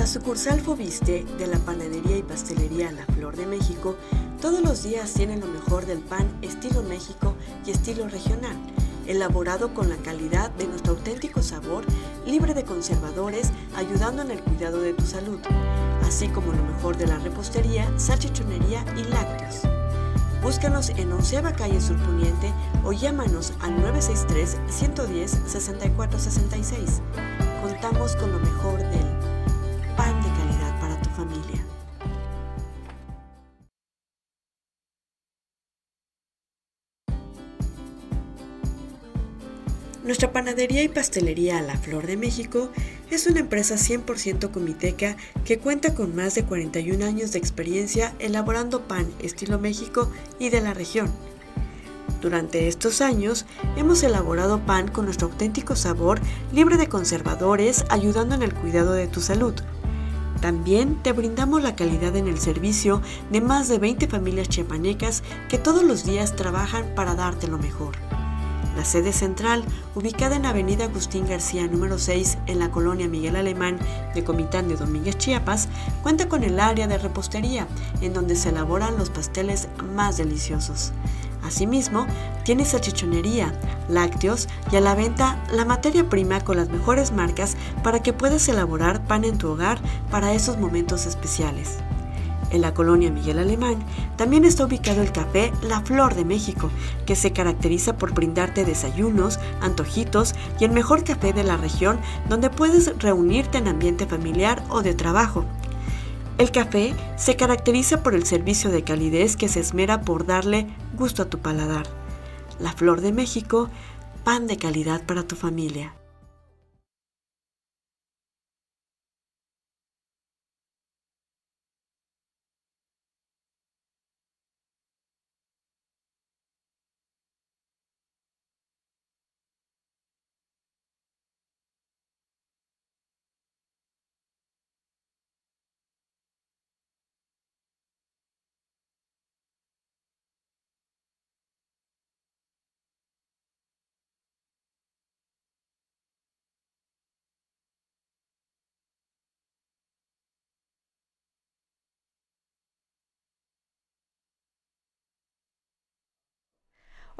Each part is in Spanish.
la sucursal Fobiste de la panadería y pastelería La Flor de México, todos los días tienen lo mejor del pan estilo México y estilo regional, elaborado con la calidad de nuestro auténtico sabor, libre de conservadores, ayudando en el cuidado de tu salud, así como lo mejor de la repostería, salchichonería y lácteos. Búscanos en Onceava Calle Surponiente o llámanos al 963-110-6466. Contamos con lo mejor del Nuestra panadería y pastelería La Flor de México es una empresa 100% comiteca que cuenta con más de 41 años de experiencia elaborando pan estilo México y de la región. Durante estos años hemos elaborado pan con nuestro auténtico sabor, libre de conservadores, ayudando en el cuidado de tu salud. También te brindamos la calidad en el servicio de más de 20 familias chiapanecas que todos los días trabajan para darte lo mejor. La sede central, ubicada en Avenida Agustín García número 6 en la colonia Miguel Alemán de Comitán de Domínguez, Chiapas, cuenta con el área de repostería, en donde se elaboran los pasteles más deliciosos. Asimismo, tiene salchichonería, lácteos y a la venta la materia prima con las mejores marcas para que puedas elaborar pan en tu hogar para esos momentos especiales. En la colonia Miguel Alemán también está ubicado el café La Flor de México, que se caracteriza por brindarte desayunos, antojitos y el mejor café de la región donde puedes reunirte en ambiente familiar o de trabajo. El café se caracteriza por el servicio de calidez que se esmera por darle gusto a tu paladar. La Flor de México, pan de calidad para tu familia.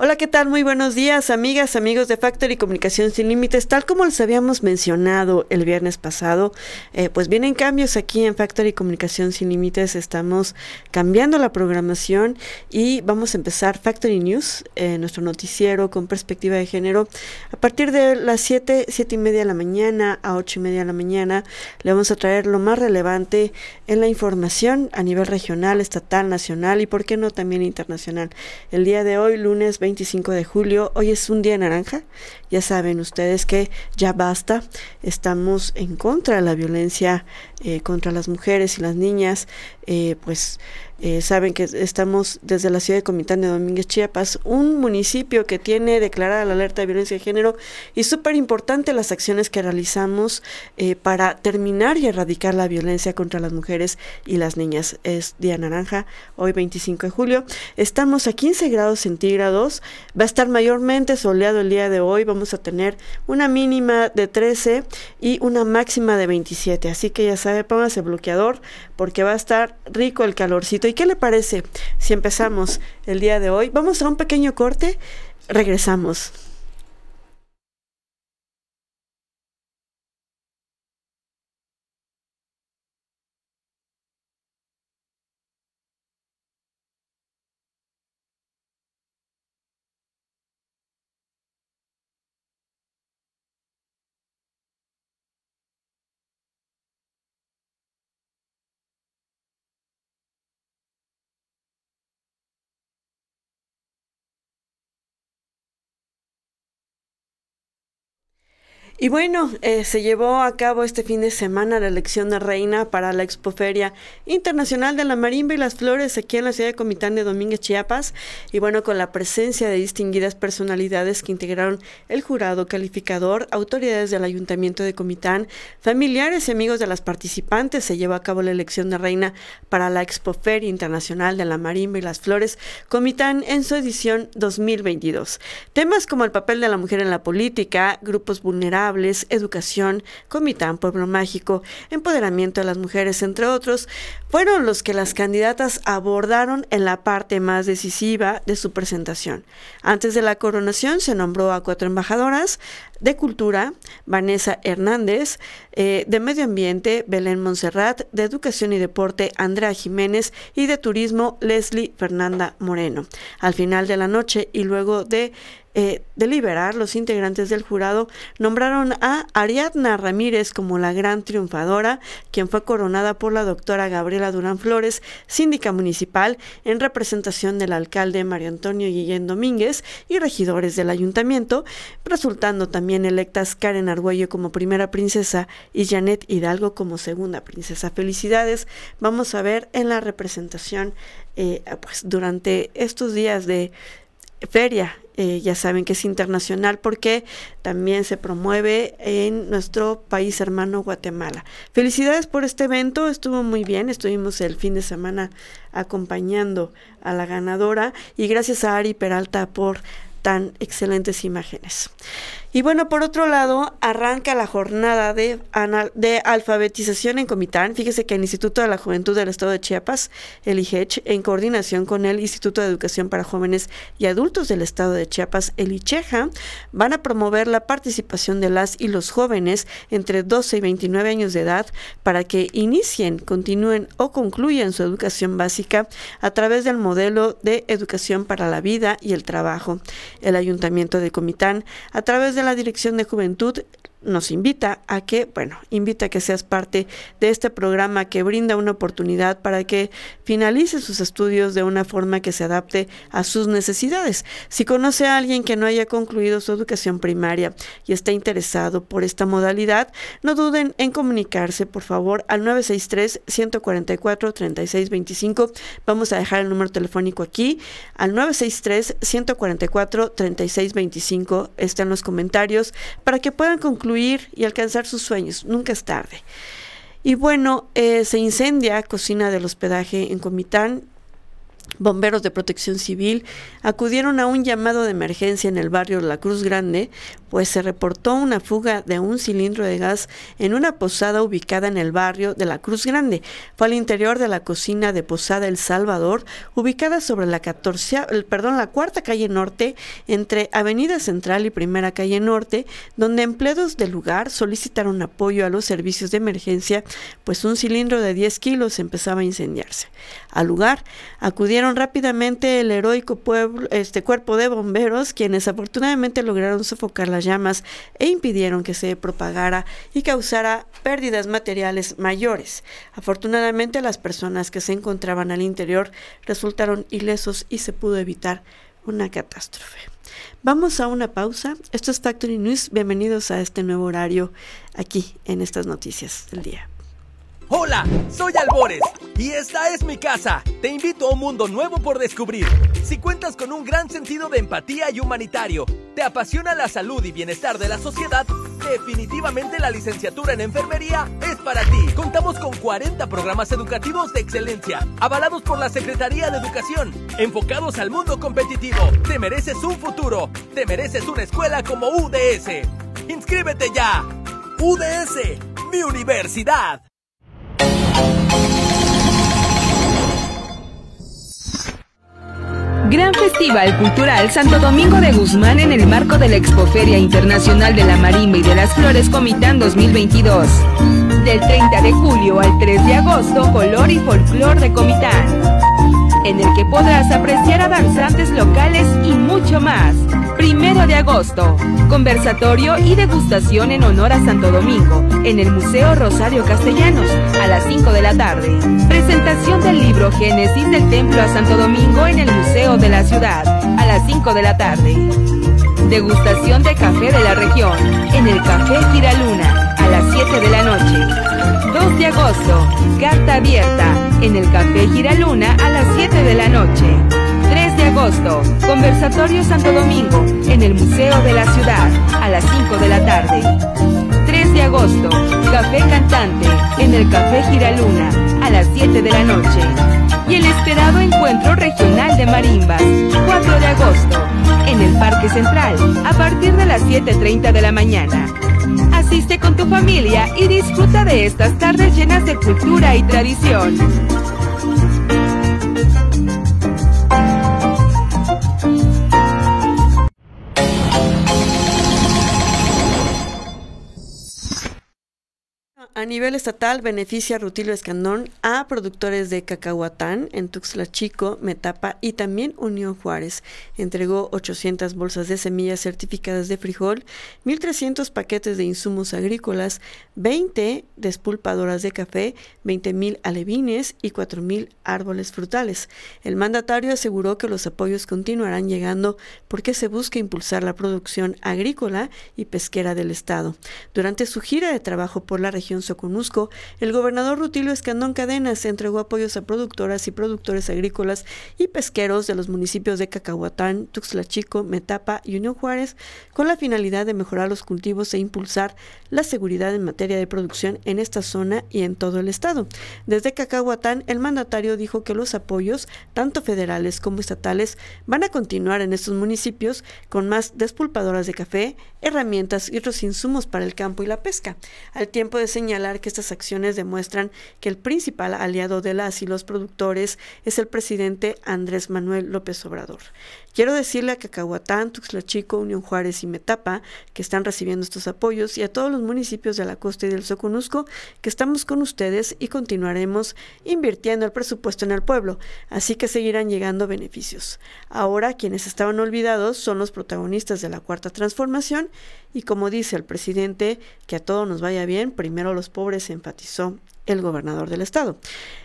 Hola, ¿qué tal? Muy buenos días, amigas, amigos de Factory Comunicación Sin Límites. Tal como les habíamos mencionado el viernes pasado, eh, pues vienen cambios aquí en Factory Comunicación Sin Límites. Estamos cambiando la programación y vamos a empezar Factory News, eh, nuestro noticiero con perspectiva de género. A partir de las 7, 7 y media de la mañana a 8 y media de la mañana, le vamos a traer lo más relevante en la información a nivel regional, estatal, nacional y, por qué no, también internacional. El día de hoy, lunes 20 25 de julio. Hoy es un día naranja. Ya saben ustedes que ya basta. Estamos en contra de la violencia eh, contra las mujeres y las niñas. Eh, pues eh, saben que estamos desde la ciudad de Comitán de Domínguez, Chiapas, un municipio que tiene declarada la alerta de violencia de género y súper importante las acciones que realizamos para terminar y erradicar la violencia contra las mujeres y las niñas. Es Día Naranja, hoy 25 de julio. Estamos a 15 grados centígrados, va a estar mayormente soleado el día de hoy, vamos a tener una mínima de 13 y una máxima de 27, así que ya sabe, póngase bloqueador porque va a estar rico el calorcito ¿Y qué le parece si empezamos el día de hoy? Vamos a un pequeño corte, regresamos. Y bueno, eh, se llevó a cabo este fin de semana la elección de reina para la Expoferia Internacional de la Marimba y las Flores aquí en la ciudad de Comitán de Domínguez, Chiapas. Y bueno, con la presencia de distinguidas personalidades que integraron el jurado calificador, autoridades del Ayuntamiento de Comitán, familiares y amigos de las participantes, se llevó a cabo la elección de reina para la Expoferia Internacional de la Marimba y las Flores Comitán en su edición 2022. Temas como el papel de la mujer en la política, grupos vulnerables, educación, Comitán, Pueblo Mágico, empoderamiento de las mujeres, entre otros, fueron los que las candidatas abordaron en la parte más decisiva de su presentación. Antes de la coronación se nombró a cuatro embajadoras, de Cultura, Vanessa Hernández, eh, de Medio Ambiente, Belén Monserrat, de Educación y Deporte, Andrea Jiménez y de Turismo, Leslie Fernanda Moreno. Al final de la noche y luego de eh, deliberar, los integrantes del jurado nombraron a Ariadna Ramírez como la gran triunfadora, quien fue coronada por la doctora Gabriela Durán Flores, síndica municipal, en representación del alcalde Mario Antonio Guillén Domínguez y regidores del ayuntamiento, resultando también electas Karen Argüello como primera princesa y Janet Hidalgo como segunda princesa. Felicidades, vamos a ver en la representación eh, pues durante estos días de feria eh, ya saben que es internacional porque también se promueve en nuestro país hermano Guatemala. Felicidades por este evento, estuvo muy bien, estuvimos el fin de semana acompañando a la ganadora y gracias a Ari Peralta por tan excelentes imágenes. Y bueno, por otro lado, arranca la jornada de, de alfabetización en Comitán. Fíjese que el Instituto de la Juventud del Estado de Chiapas, el IGECH, en coordinación con el Instituto de Educación para Jóvenes y Adultos del Estado de Chiapas, el ICHEJA, van a promover la participación de las y los jóvenes entre 12 y 29 años de edad para que inicien, continúen o concluyan su educación básica a través del modelo de educación para la vida y el trabajo. El Ayuntamiento de Comitán, a través de la Dirección de Juventud nos invita a que, bueno, invita a que seas parte de este programa que brinda una oportunidad para que finalice sus estudios de una forma que se adapte a sus necesidades. Si conoce a alguien que no haya concluido su educación primaria y está interesado por esta modalidad, no duden en comunicarse, por favor, al 963-144-3625. Vamos a dejar el número telefónico aquí, al 963-144-3625. Está en los comentarios para que puedan concluir y alcanzar sus sueños. Nunca es tarde. Y bueno, eh, se incendia cocina del hospedaje en Comitán Bomberos de Protección Civil acudieron a un llamado de emergencia en el barrio La Cruz Grande, pues se reportó una fuga de un cilindro de gas en una posada ubicada en el barrio de La Cruz Grande. Fue al interior de la cocina de Posada El Salvador, ubicada sobre la 14, perdón, la cuarta calle norte, entre Avenida Central y Primera Calle Norte, donde empleados del lugar solicitaron apoyo a los servicios de emergencia, pues un cilindro de 10 kilos empezaba a incendiarse. Al lugar acudieron rápidamente el heroico pueblo, este cuerpo de bomberos, quienes afortunadamente lograron sofocar las llamas e impidieron que se propagara y causara pérdidas materiales mayores. Afortunadamente las personas que se encontraban al interior resultaron ilesos y se pudo evitar una catástrofe. Vamos a una pausa. Esto es Factory News. Bienvenidos a este nuevo horario aquí en estas noticias del día. Hola, soy Albores y esta es mi casa. Te invito a un mundo nuevo por descubrir. Si cuentas con un gran sentido de empatía y humanitario, te apasiona la salud y bienestar de la sociedad, definitivamente la licenciatura en enfermería es para ti. Contamos con 40 programas educativos de excelencia, avalados por la Secretaría de Educación, enfocados al mundo competitivo. Te mereces un futuro, te mereces una escuela como UDS. ¡Inscríbete ya! UDS, mi universidad. Gran Festival Cultural Santo Domingo de Guzmán en el marco de la Expoferia Internacional de la Marimba y de las Flores Comitán 2022. Del 30 de julio al 3 de agosto, Color y Folclor de Comitán en el que podrás apreciar a danzantes locales y mucho más. Primero de agosto, conversatorio y degustación en honor a Santo Domingo en el Museo Rosario Castellanos a las 5 de la tarde. Presentación del libro Génesis del Templo a Santo Domingo en el Museo de la Ciudad a las 5 de la tarde. Degustación de café de la región en el Café Giraluna a las 7 de la noche. 2 de agosto, carta abierta en el Café Giraluna a las 7 de la noche. 3 de agosto, conversatorio Santo Domingo en el Museo de la Ciudad a las 5 de la tarde. 3 de agosto, café cantante en el Café Giraluna a las 7 de la noche. Y el esperado encuentro regional de marimbas, 4 de agosto, en el Parque Central a partir de las 7.30 de la mañana. Asiste con tu familia y disfruta de estas tardes llenas de cultura y tradición. Nivel estatal, beneficia Rutilio Escandón a productores de cacahuatán en Tuxtla Chico, Metapa y también Unión Juárez. Entregó 800 bolsas de semillas certificadas de frijol, 1.300 paquetes de insumos agrícolas, 20 despulpadoras de café, 20.000 alevines y 4.000 árboles frutales. El mandatario aseguró que los apoyos continuarán llegando porque se busca impulsar la producción agrícola y pesquera del Estado. Durante su gira de trabajo por la región Soconusco, el gobernador Rutilio Escandón Cadenas entregó apoyos a productoras y productores agrícolas y pesqueros de los municipios de Cacahuatán, Tuxtla Chico, Metapa y Unión Juárez, con la finalidad de mejorar los cultivos e impulsar la seguridad en materia de producción en esta zona y en todo el estado. Desde Cacahuatán, el mandatario dijo que los apoyos, tanto federales como estatales, van a continuar en estos municipios con más despulpadoras de café, herramientas y otros insumos para el campo y la pesca, al tiempo de señalar que estas acciones demuestran que el principal aliado de las y los productores es el presidente Andrés Manuel López Obrador. Quiero decirle a Cacahuatán, Tuxtla Chico, Unión Juárez y Metapa, que están recibiendo estos apoyos, y a todos los municipios de la costa y del Soconusco, que estamos con ustedes y continuaremos invirtiendo el presupuesto en el pueblo, así que seguirán llegando beneficios. Ahora, quienes estaban olvidados son los protagonistas de la cuarta transformación, y como dice el presidente, que a todo nos vaya bien, primero los pobres, enfatizó el gobernador del estado.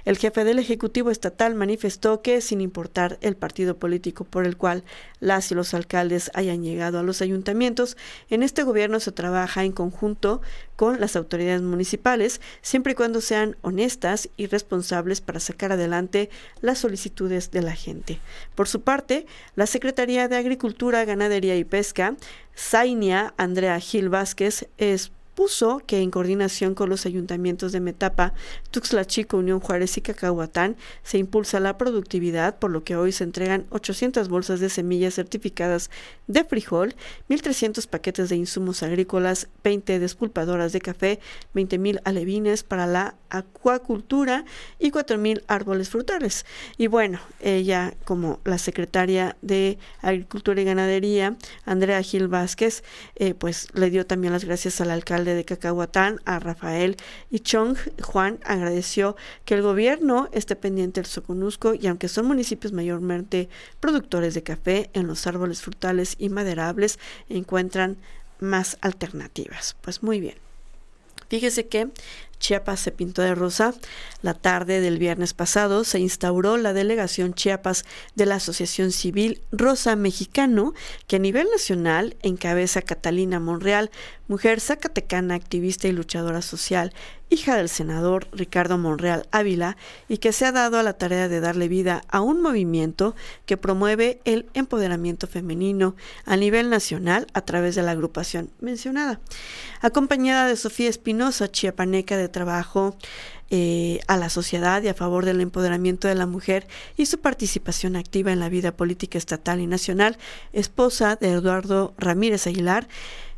El jefe del Ejecutivo Estatal manifestó que, sin importar el partido político por el cual las y los alcaldes hayan llegado a los ayuntamientos, en este gobierno se trabaja en conjunto con las autoridades municipales, siempre y cuando sean honestas y responsables para sacar adelante las solicitudes de la gente. Por su parte, la Secretaría de Agricultura, Ganadería y Pesca, Zainia Andrea Gil Vázquez, es puso que en coordinación con los ayuntamientos de Metapa, Tuxtla Chico, Unión Juárez y Cacahuatán se impulsa la productividad, por lo que hoy se entregan 800 bolsas de semillas certificadas de frijol, 1.300 paquetes de insumos agrícolas, 20 despulpadoras de café, 20.000 alevines para la acuacultura y 4.000 árboles frutales. Y bueno, ella como la secretaria de Agricultura y Ganadería, Andrea Gil Vázquez, eh, pues le dio también las gracias al alcalde de Cacahuatán, a Rafael y Chong, Juan agradeció que el gobierno esté pendiente del Soconusco y aunque son municipios mayormente productores de café, en los árboles frutales y maderables encuentran más alternativas. Pues muy bien. Fíjese que Chiapas se pintó de rosa. La tarde del viernes pasado se instauró la delegación Chiapas de la Asociación Civil Rosa Mexicano, que a nivel nacional encabeza Catalina Monreal, mujer zacatecana, activista y luchadora social, hija del senador Ricardo Monreal Ávila, y que se ha dado a la tarea de darle vida a un movimiento que promueve el empoderamiento femenino a nivel nacional a través de la agrupación mencionada. Acompañada de Sofía Espinosa, chiapaneca de trabajo eh, a la sociedad y a favor del empoderamiento de la mujer y su participación activa en la vida política estatal y nacional, esposa de Eduardo Ramírez Aguilar,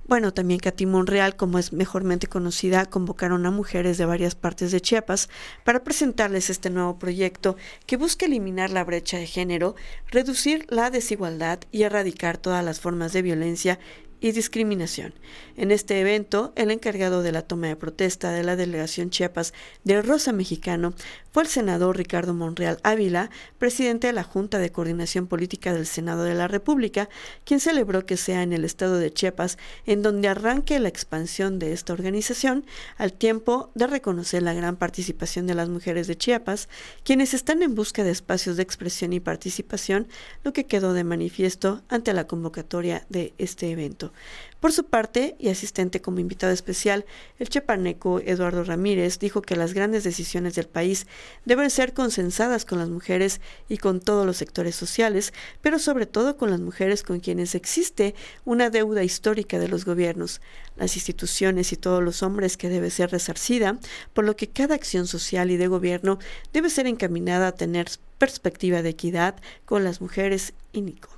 bueno, también Katy Monreal, como es mejormente conocida, convocaron a mujeres de varias partes de Chiapas para presentarles este nuevo proyecto que busca eliminar la brecha de género, reducir la desigualdad y erradicar todas las formas de violencia y discriminación. En este evento, el encargado de la toma de protesta de la delegación Chiapas de Rosa Mexicano fue el senador Ricardo Monreal Ávila, presidente de la Junta de Coordinación Política del Senado de la República, quien celebró que sea en el estado de Chiapas en donde arranque la expansión de esta organización, al tiempo de reconocer la gran participación de las mujeres de Chiapas, quienes están en busca de espacios de expresión y participación, lo que quedó de manifiesto ante la convocatoria de este evento. Por su parte, y asistente como invitado especial, el chepaneco Eduardo Ramírez dijo que las grandes decisiones del país deben ser consensadas con las mujeres y con todos los sectores sociales, pero sobre todo con las mujeres con quienes existe una deuda histórica de los gobiernos, las instituciones y todos los hombres que debe ser resarcida, por lo que cada acción social y de gobierno debe ser encaminada a tener perspectiva de equidad con las mujeres y Nico.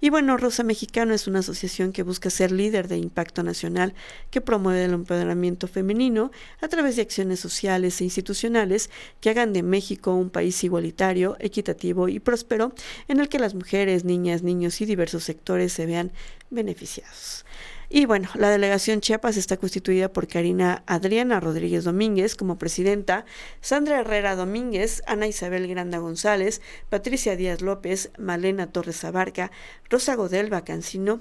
Y bueno, Rosa Mexicano es una asociación que busca ser líder de impacto nacional que promueve el empoderamiento femenino a través de acciones sociales e institucionales que hagan de México un país igualitario, equitativo y próspero en el que las mujeres, niñas, niños y diversos sectores se vean beneficiados. Y bueno, la delegación Chiapas está constituida por Karina Adriana Rodríguez Domínguez como presidenta, Sandra Herrera Domínguez, Ana Isabel Granda González, Patricia Díaz López, Malena Torres Abarca, Rosa Godelba Cancino,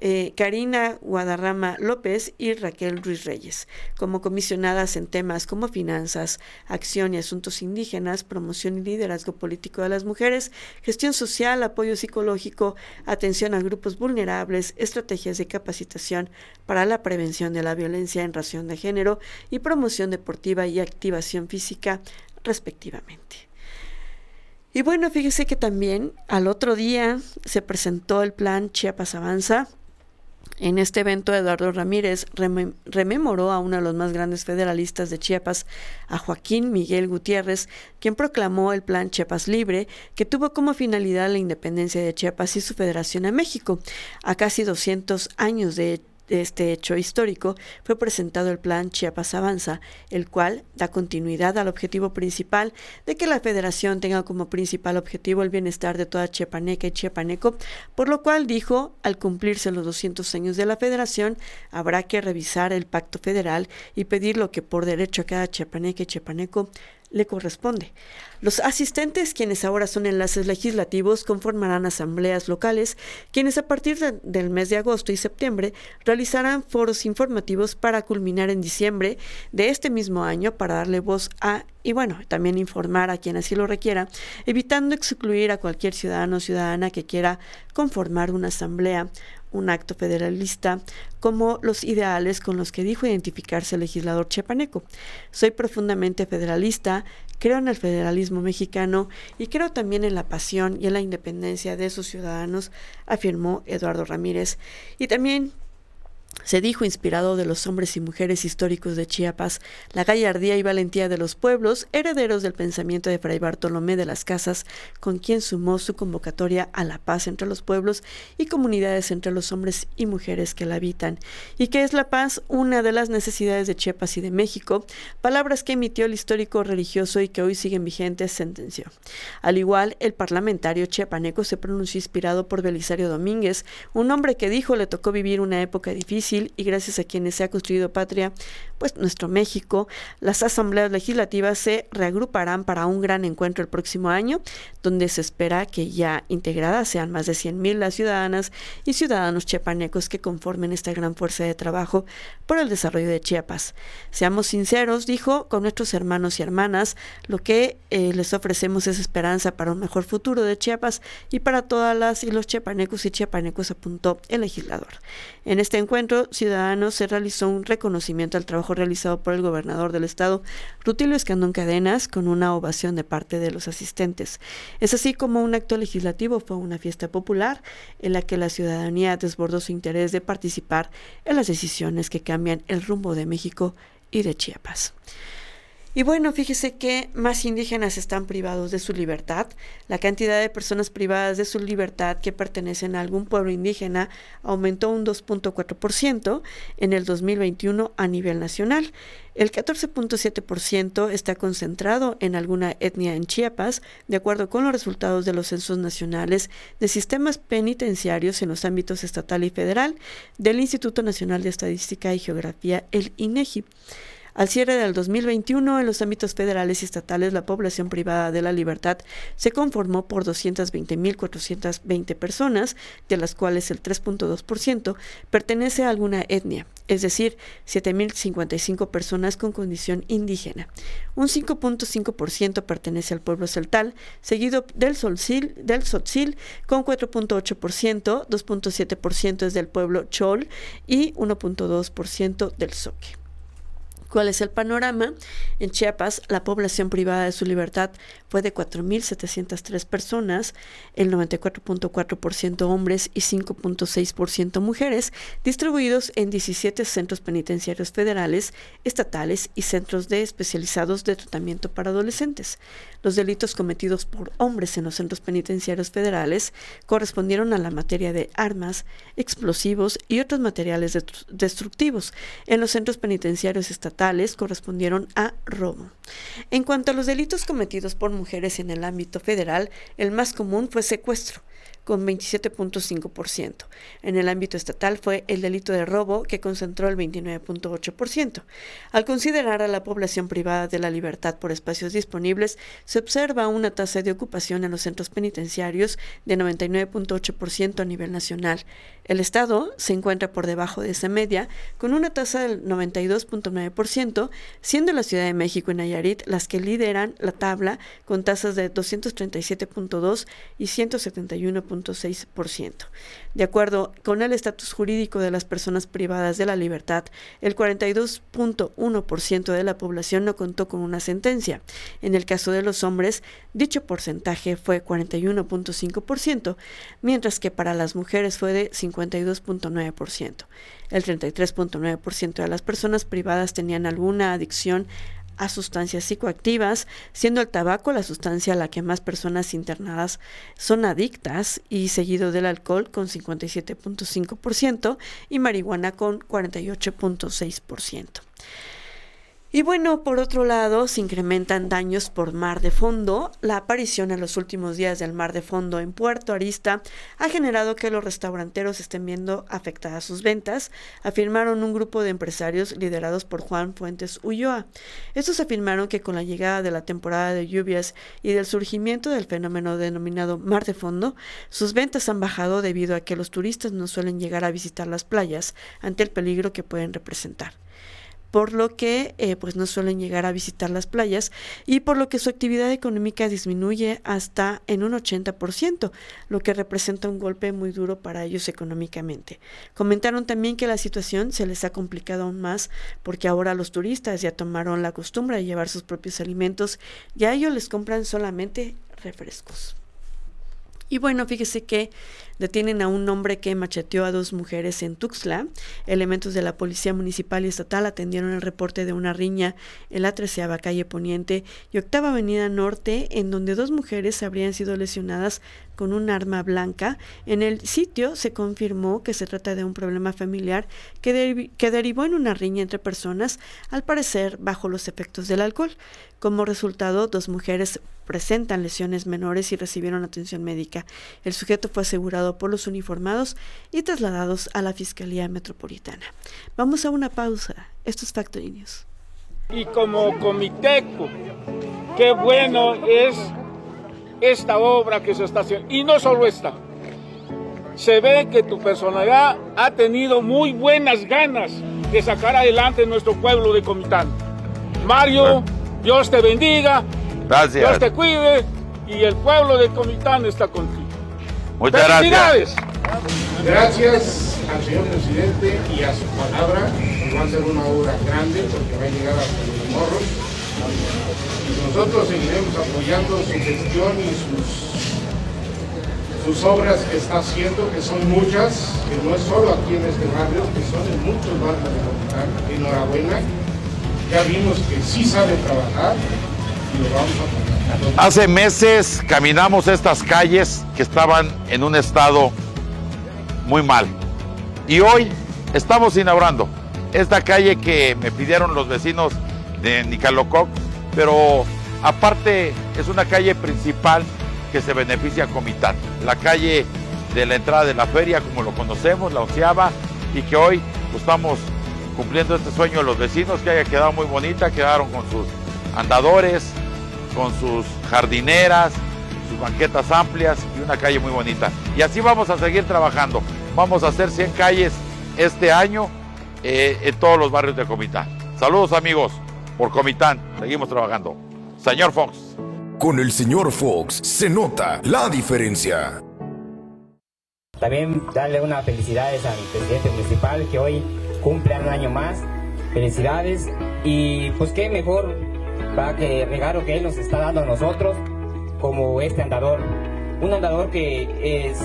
eh, Karina Guadarrama López y Raquel Ruiz Reyes, como comisionadas en temas como finanzas, acción y asuntos indígenas, promoción y liderazgo político de las mujeres, gestión social, apoyo psicológico, atención a grupos vulnerables, estrategias de capacitación para la prevención de la violencia en razón de género y promoción deportiva y activación física, respectivamente. Y bueno, fíjese que también al otro día se presentó el plan Chiapas Avanza, en este evento, Eduardo Ramírez rememoró a uno de los más grandes federalistas de Chiapas, a Joaquín Miguel Gutiérrez, quien proclamó el Plan Chiapas Libre, que tuvo como finalidad la independencia de Chiapas y su federación a México. A casi 200 años de de este hecho histórico fue presentado el Plan Chiapas Avanza, el cual da continuidad al objetivo principal de que la federación tenga como principal objetivo el bienestar de toda chiapaneca y chiapaneco, por lo cual dijo, al cumplirse los 200 años de la federación, habrá que revisar el pacto federal y pedir lo que por derecho a cada chiapaneca y chiapaneco le corresponde. Los asistentes, quienes ahora son enlaces legislativos, conformarán asambleas locales, quienes a partir del mes de agosto y septiembre realizarán foros informativos para culminar en diciembre de este mismo año para darle voz a y bueno, también informar a quien así lo requiera, evitando excluir a cualquier ciudadano o ciudadana que quiera conformar una asamblea un acto federalista como los ideales con los que dijo identificarse el legislador chiapaneco. Soy profundamente federalista, creo en el federalismo mexicano y creo también en la pasión y en la independencia de sus ciudadanos, afirmó Eduardo Ramírez. Y también se dijo inspirado de los hombres y mujeres históricos de Chiapas, la gallardía y valentía de los pueblos, herederos del pensamiento de Fray Bartolomé de las Casas, con quien sumó su convocatoria a la paz entre los pueblos y comunidades entre los hombres y mujeres que la habitan, y que es la paz una de las necesidades de Chiapas y de México, palabras que emitió el histórico religioso y que hoy siguen vigentes, sentenció. Al igual, el parlamentario chiapaneco se pronunció inspirado por Belisario Domínguez, un hombre que dijo le tocó vivir una época difícil y gracias a quienes se ha construido patria, pues nuestro México, las asambleas legislativas se reagruparán para un gran encuentro el próximo año, donde se espera que ya integradas sean más de 100.000 las ciudadanas y ciudadanos chiapanecos que conformen esta gran fuerza de trabajo por el desarrollo de Chiapas. Seamos sinceros, dijo, con nuestros hermanos y hermanas, lo que eh, les ofrecemos es esperanza para un mejor futuro de Chiapas y para todas las y los chiapanecos y chiapanecos, apuntó el legislador. En este encuentro, Ciudadanos se realizó un reconocimiento al trabajo realizado por el gobernador del estado, Rutilio Escandón Cadenas, con una ovación de parte de los asistentes. Es así como un acto legislativo fue una fiesta popular en la que la ciudadanía desbordó su interés de participar en las decisiones que cambian el rumbo de México y de Chiapas. Y bueno, fíjese que más indígenas están privados de su libertad. La cantidad de personas privadas de su libertad que pertenecen a algún pueblo indígena aumentó un 2.4% en el 2021 a nivel nacional. El 14.7% está concentrado en alguna etnia en Chiapas, de acuerdo con los resultados de los censos nacionales de sistemas penitenciarios en los ámbitos estatal y federal del Instituto Nacional de Estadística y Geografía, el INEGI. Al cierre del 2021, en los ámbitos federales y estatales, la población privada de la libertad se conformó por 220.420 personas, de las cuales el 3.2% pertenece a alguna etnia, es decir, 7.055 personas con condición indígena. Un 5.5% pertenece al pueblo celtal, seguido del, solcil, del Sotzil con 4.8%, 2.7% es del pueblo chol y 1.2% del soque. ¿Cuál es el panorama? En Chiapas, la población privada de su libertad fue de 4.703 personas, el 94.4% hombres y 5.6% mujeres, distribuidos en 17 centros penitenciarios federales, estatales y centros de especializados de tratamiento para adolescentes. Los delitos cometidos por hombres en los centros penitenciarios federales correspondieron a la materia de armas, explosivos y otros materiales destructivos. En los centros penitenciarios estatales, correspondieron a robo. En cuanto a los delitos cometidos por mujeres en el ámbito federal, el más común fue secuestro, con 27.5%. En el ámbito estatal fue el delito de robo, que concentró el 29.8%. Al considerar a la población privada de la libertad por espacios disponibles, se observa una tasa de ocupación en los centros penitenciarios de 99.8% a nivel nacional. El Estado se encuentra por debajo de esa media, con una tasa del 92.9%, siendo la Ciudad de México y Nayarit las que lideran la tabla con tasas de 237.2 y 171. De acuerdo con el estatus jurídico de las personas privadas de la libertad, el 42.1% de la población no contó con una sentencia. En el caso de los hombres, dicho porcentaje fue 41.5%, mientras que para las mujeres fue de 52.9%. El 33.9% de las personas privadas tenían alguna adicción a sustancias psicoactivas, siendo el tabaco la sustancia a la que más personas internadas son adictas y seguido del alcohol con 57.5% y marihuana con 48.6%. Y bueno, por otro lado, se incrementan daños por mar de fondo. La aparición en los últimos días del mar de fondo en Puerto Arista ha generado que los restauranteros estén viendo afectadas sus ventas, afirmaron un grupo de empresarios liderados por Juan Fuentes Ulloa. Estos afirmaron que con la llegada de la temporada de lluvias y del surgimiento del fenómeno denominado mar de fondo, sus ventas han bajado debido a que los turistas no suelen llegar a visitar las playas ante el peligro que pueden representar por lo que eh, pues no suelen llegar a visitar las playas y por lo que su actividad económica disminuye hasta en un 80%, lo que representa un golpe muy duro para ellos económicamente. Comentaron también que la situación se les ha complicado aún más porque ahora los turistas ya tomaron la costumbre de llevar sus propios alimentos y a ellos les compran solamente refrescos. Y bueno, fíjese que detienen a un hombre que macheteó a dos mujeres en Tuxtla. Elementos de la Policía Municipal y Estatal atendieron el reporte de una riña en la treceava calle Poniente y octava avenida Norte, en donde dos mujeres habrían sido lesionadas con un arma blanca. En el sitio se confirmó que se trata de un problema familiar que, que derivó en una riña entre personas, al parecer bajo los efectos del alcohol. Como resultado, dos mujeres presentan lesiones menores y recibieron atención médica. El sujeto fue asegurado por los uniformados y trasladados a la Fiscalía Metropolitana. Vamos a una pausa. Estos Factory Y como comiteco, qué bueno es esta obra que se está haciendo. Y no solo esta. Se ve que tu personalidad ha tenido muy buenas ganas de sacar adelante nuestro pueblo de Comitán. Mario, Dios te bendiga. Gracias. Dios te cuide y el pueblo de Comitán está contigo. Muchas gracias. Gracias al señor presidente y a su palabra. va a ser una obra grande porque va a llegar a los morros. Y nosotros seguiremos apoyando su gestión y sus, sus obras que está haciendo, que son muchas, que no es solo aquí en este barrio, que son en muchos barrios de Comitán. Enhorabuena. Ya vimos que sí sabe trabajar y lo vamos a apoyar. Hace meses caminamos estas calles que estaban en un estado muy mal. Y hoy estamos inaugurando esta calle que me pidieron los vecinos de Nicalococ, pero aparte es una calle principal que se beneficia a Comitán. La calle de la entrada de la feria, como lo conocemos, la onceava, y que hoy pues, estamos cumpliendo este sueño de los vecinos, que haya quedado muy bonita, quedaron con sus andadores, con sus jardineras, sus banquetas amplias y una calle muy bonita. Y así vamos a seguir trabajando. Vamos a hacer 100 calles este año eh, en todos los barrios de Comitán. Saludos amigos por Comitán. Seguimos trabajando. Señor Fox. Con el señor Fox se nota la diferencia. También darle unas felicidades al presidente municipal que hoy cumple un año más Felicidades y pues qué mejor para que regalo que Él nos está dando a nosotros como este andador. Un andador que es,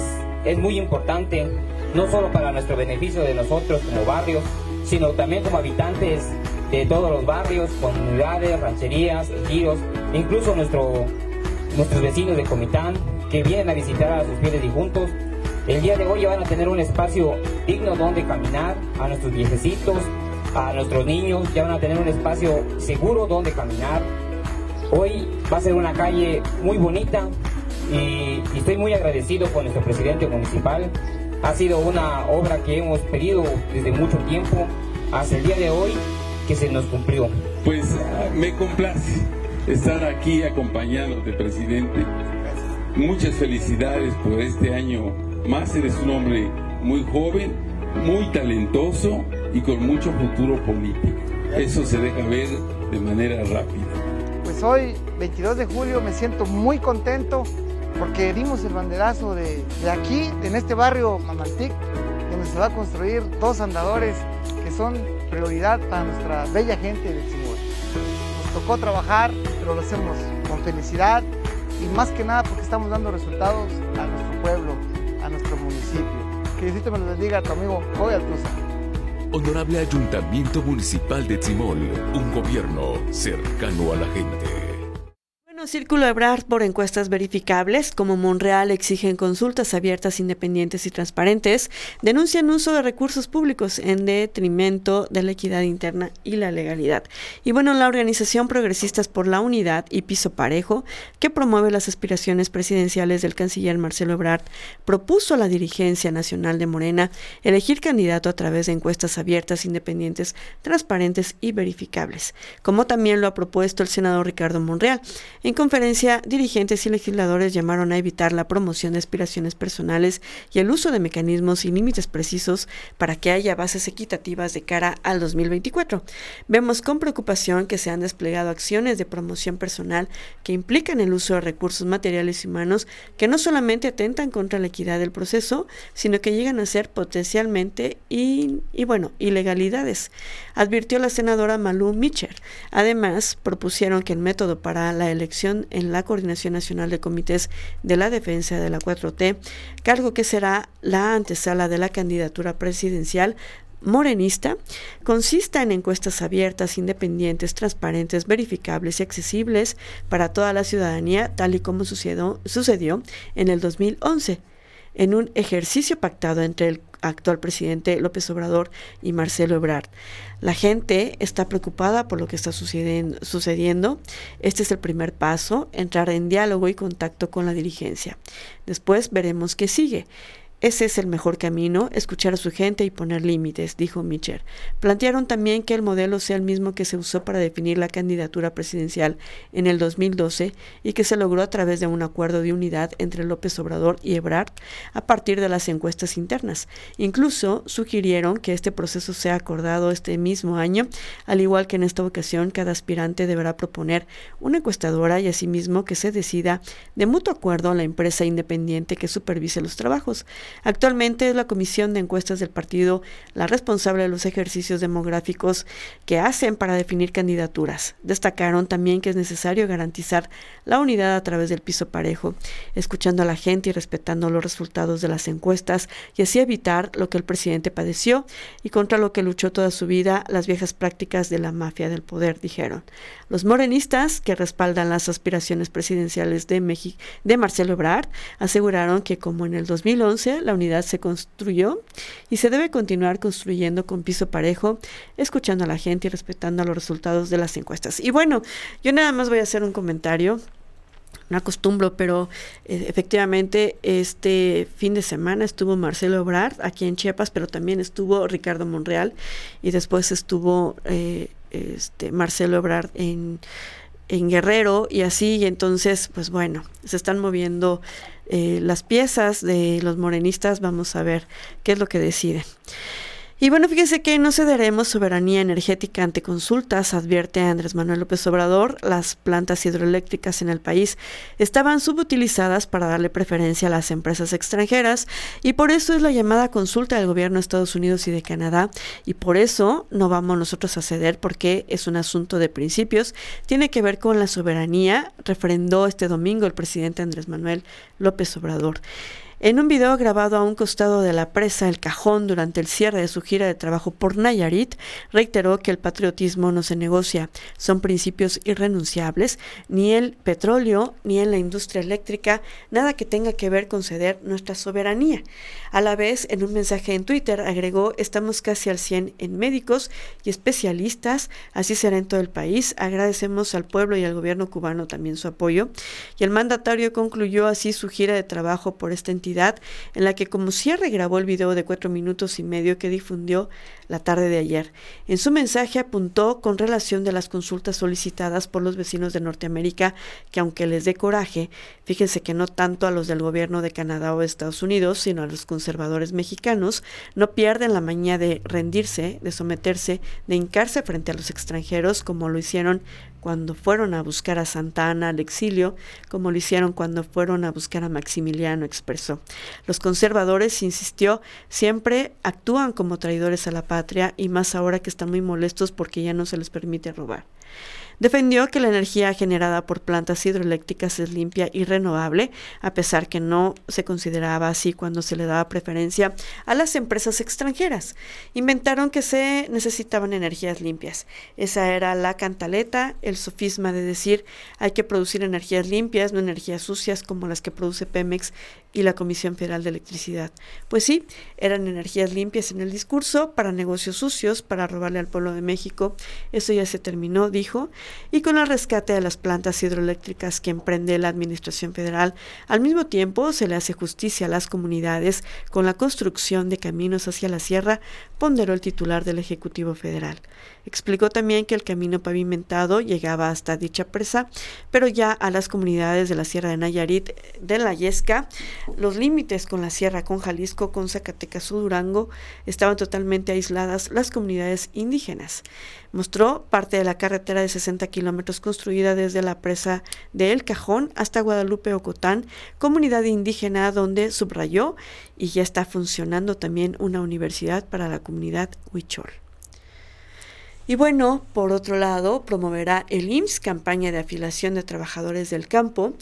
es muy importante, no solo para nuestro beneficio de nosotros como barrios, sino también como habitantes de todos los barrios, comunidades, rancherías, ejidos, incluso nuestro, nuestros vecinos de Comitán que vienen a visitar a sus fieles difuntos. El día de hoy van a tener un espacio digno donde caminar, a nuestros viejecitos, a nuestros niños, ya van a tener un espacio seguro donde caminar. Hoy va a ser una calle muy bonita y, estoy muy agradecido con nuestro presidente municipal. Ha sido una obra que hemos pedido desde mucho tiempo. Hasta el día de hoy que se nos cumplió. Pues me complace estar aquí acompañándote, presidente. Muchas felicidades por este año más. Eres un hombre muy joven, muy talentoso y con mucho futuro político. Eso se deja ver de manera rápida. Pues hoy, 22 de julio, me siento muy contento porque dimos el banderazo de, de aquí, en este barrio Mamaltic, donde se va a construir dos andadores que son prioridad para nuestra bella gente de Simón. Nos tocó trabajar, pero lo hacemos con felicidad y más que nada porque estamos dando resultados a nuestro pueblo, a nuestro municipio. Que Diosito me lo bendiga tu amigo Joy Altuza. Honorable Ayuntamiento Municipal de Tzimol, un gobierno cercano a la gente. Círculo Ebrard por encuestas verificables, como Monreal exigen consultas abiertas, independientes y transparentes, denuncian uso de recursos públicos en detrimento de la equidad interna y la legalidad. Y bueno, la Organización Progresistas por la Unidad y Piso Parejo, que promueve las aspiraciones presidenciales del canciller Marcelo Ebrard, propuso a la dirigencia nacional de Morena elegir candidato a través de encuestas abiertas, independientes, transparentes y verificables, como también lo ha propuesto el senador Ricardo Monreal. Conferencia, dirigentes y legisladores llamaron a evitar la promoción de aspiraciones personales y el uso de mecanismos y límites precisos para que haya bases equitativas de cara al 2024. Vemos con preocupación que se han desplegado acciones de promoción personal que implican el uso de recursos materiales y humanos que no solamente atentan contra la equidad del proceso, sino que llegan a ser potencialmente y, y bueno, ilegalidades, advirtió la senadora Malú Mitcher. Además, propusieron que el método para la elección en la Coordinación Nacional de Comités de la Defensa de la 4T, cargo que será la antesala de la candidatura presidencial morenista. Consista en encuestas abiertas, independientes, transparentes, verificables y accesibles para toda la ciudadanía, tal y como sucedió, sucedió en el 2011, en un ejercicio pactado entre el actual presidente López Obrador y Marcelo Ebrard. La gente está preocupada por lo que está sucediendo. Este es el primer paso, entrar en diálogo y contacto con la dirigencia. Después veremos qué sigue. Ese es el mejor camino, escuchar a su gente y poner límites, dijo Mitchell. Plantearon también que el modelo sea el mismo que se usó para definir la candidatura presidencial en el 2012 y que se logró a través de un acuerdo de unidad entre López Obrador y Ebrard a partir de las encuestas internas. Incluso sugirieron que este proceso sea acordado este mismo año, al igual que en esta ocasión cada aspirante deberá proponer una encuestadora y asimismo que se decida de mutuo acuerdo la empresa independiente que supervise los trabajos. Actualmente es la Comisión de Encuestas del partido la responsable de los ejercicios demográficos que hacen para definir candidaturas. Destacaron también que es necesario garantizar la unidad a través del piso parejo, escuchando a la gente y respetando los resultados de las encuestas y así evitar lo que el presidente padeció y contra lo que luchó toda su vida las viejas prácticas de la mafia del poder, dijeron. Los morenistas, que respaldan las aspiraciones presidenciales de, México, de Marcelo Ebrard, aseguraron que como en el 2011 la unidad se construyó y se debe continuar construyendo con piso parejo, escuchando a la gente y respetando los resultados de las encuestas. Y bueno, yo nada más voy a hacer un comentario no acostumbro, pero eh, efectivamente este fin de semana estuvo Marcelo Obrard aquí en Chiapas, pero también estuvo Ricardo Monreal y después estuvo eh, este Marcelo Obrard en, en Guerrero y así, y entonces, pues bueno, se están moviendo eh, las piezas de los morenistas, vamos a ver qué es lo que deciden. Y bueno, fíjese que no cederemos soberanía energética ante consultas, advierte Andrés Manuel López Obrador. Las plantas hidroeléctricas en el país estaban subutilizadas para darle preferencia a las empresas extranjeras y por eso es la llamada consulta del gobierno de Estados Unidos y de Canadá y por eso no vamos nosotros a ceder porque es un asunto de principios, tiene que ver con la soberanía, refrendó este domingo el presidente Andrés Manuel López Obrador. En un video grabado a un costado de la presa El Cajón durante el cierre de su gira de trabajo por Nayarit, reiteró que el patriotismo no se negocia, son principios irrenunciables, ni el petróleo, ni en la industria eléctrica, nada que tenga que ver con ceder nuestra soberanía. A la vez, en un mensaje en Twitter, agregó, estamos casi al 100 en médicos y especialistas, así será en todo el país. Agradecemos al pueblo y al gobierno cubano también su apoyo. Y el mandatario concluyó así su gira de trabajo por esta entidad en la que como cierre grabó el video de cuatro minutos y medio que difundió la tarde de ayer. En su mensaje apuntó con relación de las consultas solicitadas por los vecinos de Norteamérica que aunque les dé coraje, fíjense que no tanto a los del gobierno de Canadá o Estados Unidos, sino a los conservadores mexicanos, no pierden la maña de rendirse, de someterse, de hincarse frente a los extranjeros como lo hicieron cuando fueron a buscar a Santa Ana al exilio, como lo hicieron cuando fueron a buscar a Maximiliano, expresó. Los conservadores, insistió, siempre actúan como traidores a la patria y más ahora que están muy molestos porque ya no se les permite robar. Defendió que la energía generada por plantas hidroeléctricas es limpia y renovable, a pesar que no se consideraba así cuando se le daba preferencia a las empresas extranjeras. Inventaron que se necesitaban energías limpias. Esa era la cantaleta, el sofisma de decir hay que producir energías limpias, no energías sucias como las que produce Pemex y la Comisión Federal de Electricidad. Pues sí, eran energías limpias en el discurso, para negocios sucios, para robarle al pueblo de México. Eso ya se terminó, dijo y con el rescate de las plantas hidroeléctricas que emprende la Administración Federal, al mismo tiempo se le hace justicia a las comunidades con la construcción de caminos hacia la sierra, ponderó el titular del Ejecutivo Federal. Explicó también que el camino pavimentado llegaba hasta dicha presa, pero ya a las comunidades de la Sierra de Nayarit, de la Yesca, los límites con la sierra, con Jalisco, con Zacatecas o Durango, estaban totalmente aisladas las comunidades indígenas. Mostró parte de la carretera de 60 kilómetros construida desde la presa de El Cajón hasta Guadalupe Ocotán, comunidad indígena donde subrayó y ya está funcionando también una universidad para la comunidad Huichol. Y bueno, por otro lado, promoverá el IMSS campaña de afilación de trabajadores del campo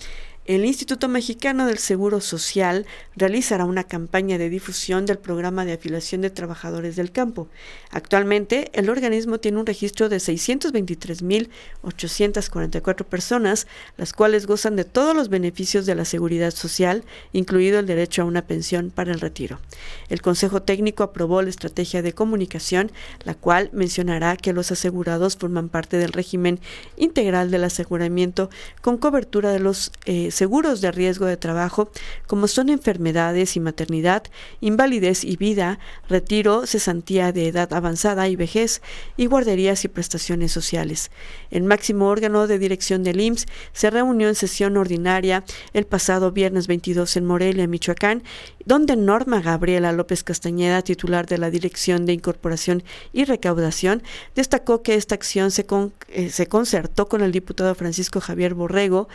el Instituto Mexicano del Seguro Social realizará una campaña de difusión del programa de afiliación de trabajadores del campo. Actualmente, el organismo tiene un registro de 623.844 personas, las cuales gozan de todos los beneficios de la seguridad social, incluido el derecho a una pensión para el retiro. El Consejo Técnico aprobó la estrategia de comunicación, la cual mencionará que los asegurados forman parte del régimen integral del aseguramiento con cobertura de los eh, seguros de riesgo de trabajo, como son enfermedades y maternidad, invalidez y vida, retiro, cesantía de edad avanzada y vejez, y guarderías y prestaciones sociales. El máximo órgano de dirección del IMSS se reunió en sesión ordinaria el pasado viernes 22 en Morelia, Michoacán, donde Norma Gabriela López Castañeda, titular de la Dirección de Incorporación y Recaudación, destacó que esta acción se, eh, se concertó con el diputado Francisco Javier Borrego,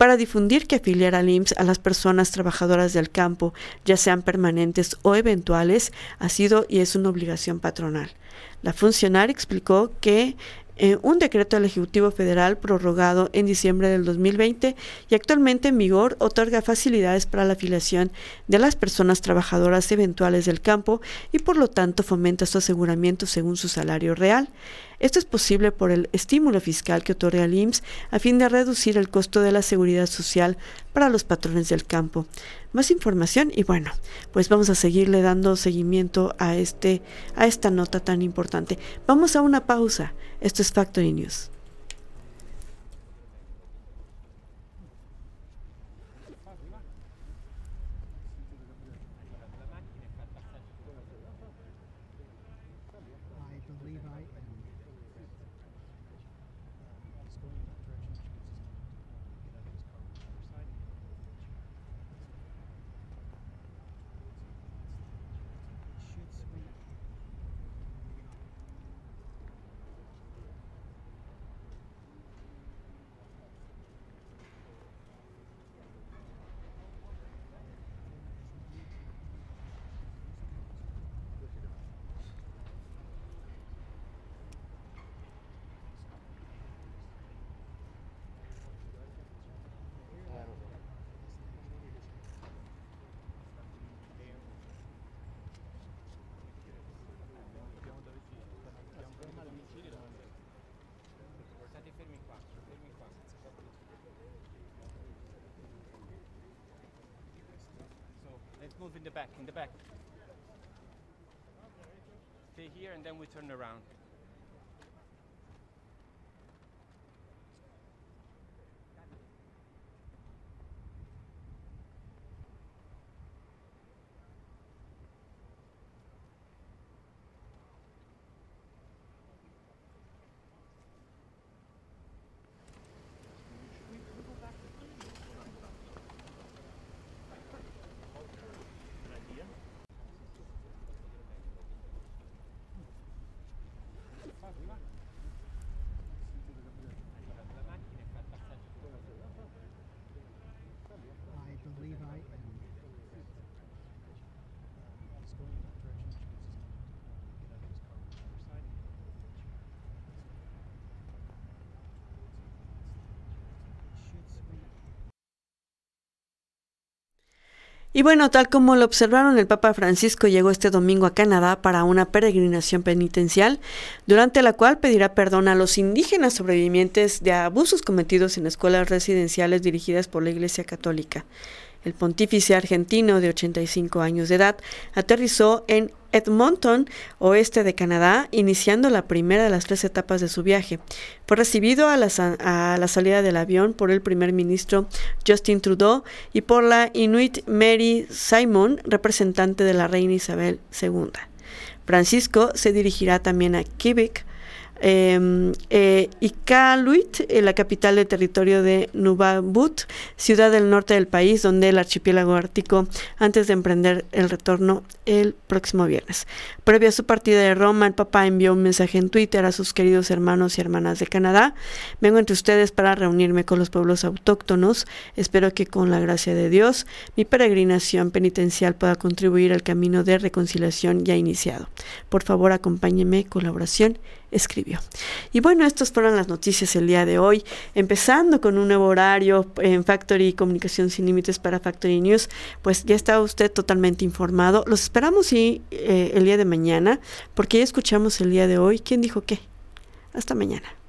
para difundir que afiliar al IMSS a las personas trabajadoras del campo, ya sean permanentes o eventuales, ha sido y es una obligación patronal. La funcionaria explicó que eh, un decreto del Ejecutivo Federal prorrogado en diciembre del 2020 y actualmente en vigor otorga facilidades para la afiliación de las personas trabajadoras eventuales del campo y por lo tanto fomenta su aseguramiento según su salario real. Esto es posible por el estímulo fiscal que otorga el IMSS a fin de reducir el costo de la seguridad social para los patrones del campo. Más información y bueno, pues vamos a seguirle dando seguimiento a este a esta nota tan importante. Vamos a una pausa. Esto es Factory News. Move in the back, in the back. Stay here and then we turn around. Y bueno, tal como lo observaron, el Papa Francisco llegó este domingo a Canadá para una peregrinación penitencial, durante la cual pedirá perdón a los indígenas sobrevivientes de abusos cometidos en escuelas residenciales dirigidas por la Iglesia Católica. El pontífice argentino de 85 años de edad aterrizó en Edmonton, oeste de Canadá, iniciando la primera de las tres etapas de su viaje. Fue recibido a la, salida del avión por el primer ministro Justin Trudeau y por la inuit Mary Simon, representante de la reina Isabel II. Francisco se dirigirá también a Quebec, Em, eh, Iqaluit, eh, la capital del territorio de Nunavut, ciudad del norte del país, donde el archipiélago ártico, antes de emprender el retorno el próximo viernes. Previo a su partida de Roma, el Papa envió un mensaje en Twitter a sus queridos hermanos y hermanas de Canadá. Vengo entre ustedes para reunirme con los pueblos autóctonos. Espero que con la gracia de Dios mi peregrinación penitencial pueda contribuir al camino de reconciliación ya iniciado. Por favor, acompáñenme, colaboración escribió. Y bueno, estas fueron las noticias el día de hoy, empezando con un nuevo horario en Factory Comunicación Sin Límites para Factory News, pues ya está usted totalmente informado. Los esperamos y, eh, el día de mañana, porque ya escuchamos el día de hoy. ¿Quién dijo qué? Hasta mañana.